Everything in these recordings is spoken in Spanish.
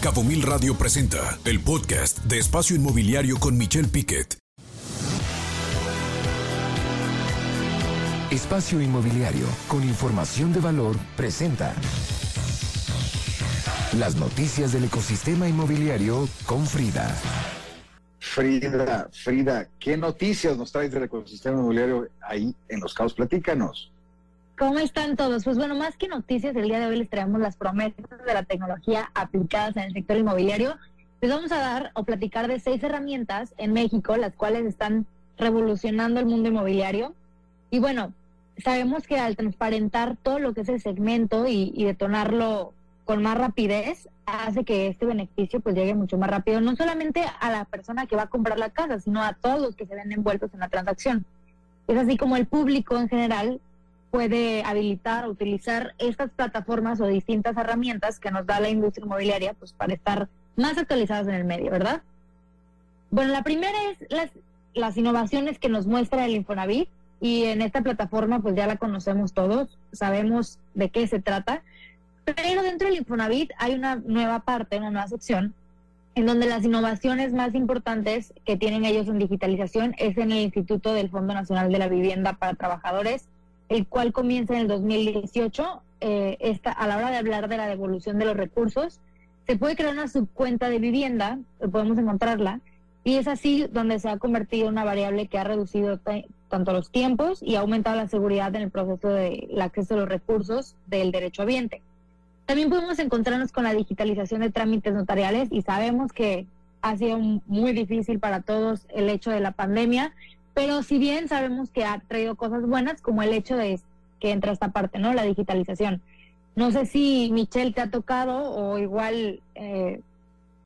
Cabo Mil Radio presenta el podcast de Espacio Inmobiliario con Michelle Piquet. Espacio Inmobiliario con información de valor presenta las noticias del ecosistema inmobiliario con Frida. Frida, Frida, ¿qué noticias nos traes del ecosistema inmobiliario ahí en Los Cabos? Platícanos. ¿Cómo están todos? Pues bueno, más que noticias, el día de hoy les traemos las promesas de la tecnología aplicadas en el sector inmobiliario. Les vamos a dar o platicar de seis herramientas en México, las cuales están revolucionando el mundo inmobiliario. Y bueno, sabemos que al transparentar todo lo que es el segmento y, y detonarlo con más rapidez, hace que este beneficio pues llegue mucho más rápido, no solamente a la persona que va a comprar la casa, sino a todos los que se ven envueltos en la transacción. Es así como el público en general puede habilitar utilizar estas plataformas o distintas herramientas que nos da la industria inmobiliaria pues para estar más actualizados en el medio, ¿verdad? Bueno, la primera es las, las innovaciones que nos muestra el Infonavit y en esta plataforma pues ya la conocemos todos, sabemos de qué se trata, pero dentro del Infonavit hay una nueva parte, una nueva sección en donde las innovaciones más importantes que tienen ellos en digitalización es en el Instituto del Fondo Nacional de la Vivienda para Trabajadores el cual comienza en el 2018. Eh, esta, a la hora de hablar de la devolución de los recursos, se puede crear una subcuenta de vivienda, eh, podemos encontrarla, y es así donde se ha convertido una variable que ha reducido tanto los tiempos y ha aumentado la seguridad en el proceso del acceso a los recursos del derecho habiente. También podemos encontrarnos con la digitalización de trámites notariales y sabemos que ha sido muy difícil para todos el hecho de la pandemia, pero si bien sabemos que ha traído cosas buenas, como el hecho de que entra esta parte, ¿no? La digitalización. No sé si Michelle te ha tocado o igual eh,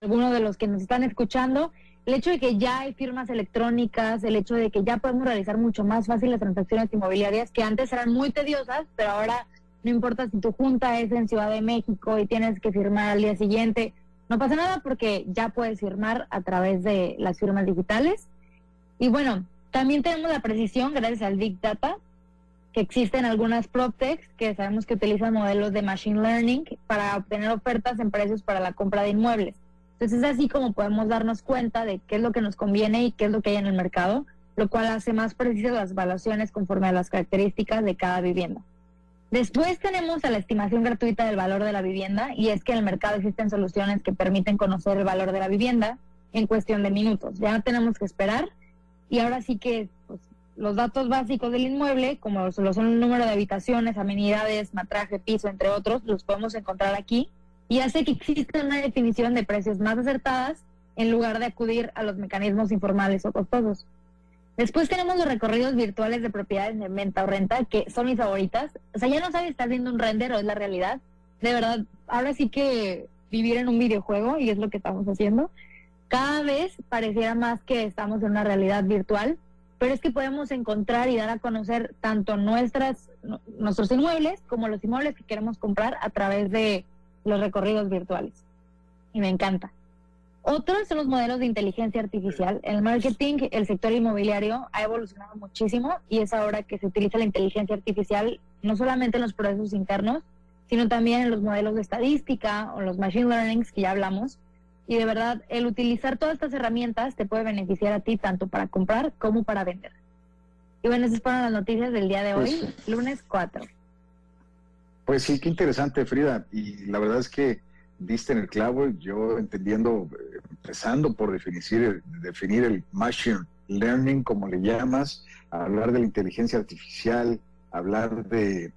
alguno de los que nos están escuchando, el hecho de que ya hay firmas electrónicas, el hecho de que ya podemos realizar mucho más fácil las transacciones inmobiliarias que antes eran muy tediosas, pero ahora no importa si tu junta es en Ciudad de México y tienes que firmar al día siguiente, no pasa nada porque ya puedes firmar a través de las firmas digitales. Y bueno, también tenemos la precisión gracias al Big Data, que existen algunas PropTechs que sabemos que utilizan modelos de Machine Learning para obtener ofertas en precios para la compra de inmuebles. Entonces es así como podemos darnos cuenta de qué es lo que nos conviene y qué es lo que hay en el mercado, lo cual hace más precisas las evaluaciones conforme a las características de cada vivienda. Después tenemos a la estimación gratuita del valor de la vivienda y es que en el mercado existen soluciones que permiten conocer el valor de la vivienda en cuestión de minutos. Ya no tenemos que esperar y ahora sí que pues, los datos básicos del inmueble, como son el número de habitaciones, amenidades, matraje, piso, entre otros, los podemos encontrar aquí y hace que exista una definición de precios más acertadas en lugar de acudir a los mecanismos informales o costosos. Después tenemos los recorridos virtuales de propiedades de venta o renta, que son mis favoritas. O sea, ya no sabes si estás viendo un render o es la realidad. De verdad, ahora sí que vivir en un videojuego y es lo que estamos haciendo cada vez pareciera más que estamos en una realidad virtual, pero es que podemos encontrar y dar a conocer tanto nuestras, nuestros inmuebles como los inmuebles que queremos comprar a través de los recorridos virtuales. Y me encanta. Otros son los modelos de inteligencia artificial. El marketing, el sector inmobiliario ha evolucionado muchísimo y es ahora que se utiliza la inteligencia artificial no solamente en los procesos internos, sino también en los modelos de estadística o los machine learnings que ya hablamos, y de verdad, el utilizar todas estas herramientas te puede beneficiar a ti tanto para comprar como para vender. Y bueno, esas fueron las noticias del día de hoy, pues, lunes 4. Pues sí, qué interesante, Frida. Y la verdad es que diste en el clavo, yo entendiendo, empezando por definir, definir el machine learning, como le llamas, hablar de la inteligencia artificial, hablar de,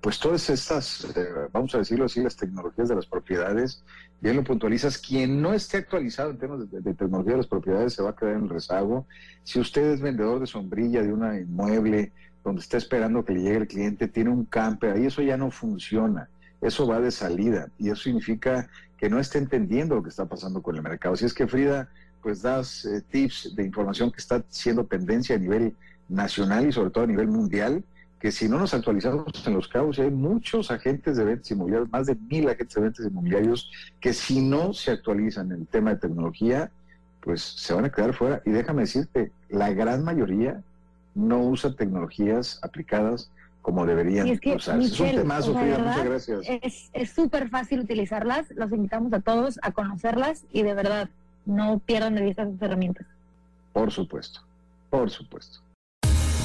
pues todas estas, eh, vamos a decirlo así, las tecnologías de las propiedades, bien lo puntualizas, quien no esté actualizado en temas de, tecnología de las propiedades se va a quedar en el rezago. Si usted es vendedor de sombrilla de una inmueble donde está esperando que le llegue el cliente, tiene un camper, ahí eso ya no funciona, eso va de salida y eso significa que no está entendiendo lo que está pasando con el mercado. Si es que Frida, pues das eh, tips de información que está siendo tendencia a nivel nacional y sobre todo a nivel mundial, que si no nos actualizamos en los cabos, hay muchos agentes de ventas inmobiliarios, más de mil agentes de ventas inmobiliarios, que si no se actualizan en el tema de tecnología, pues se van a quedar fuera. Y déjame decirte, la gran mayoría no usa tecnologías aplicadas como deberían es que, usarse. es un temazo, Frida, muchas gracias. Es súper fácil utilizarlas, los invitamos a todos a conocerlas y de verdad no pierdan de vista sus herramientas. Por supuesto, por supuesto.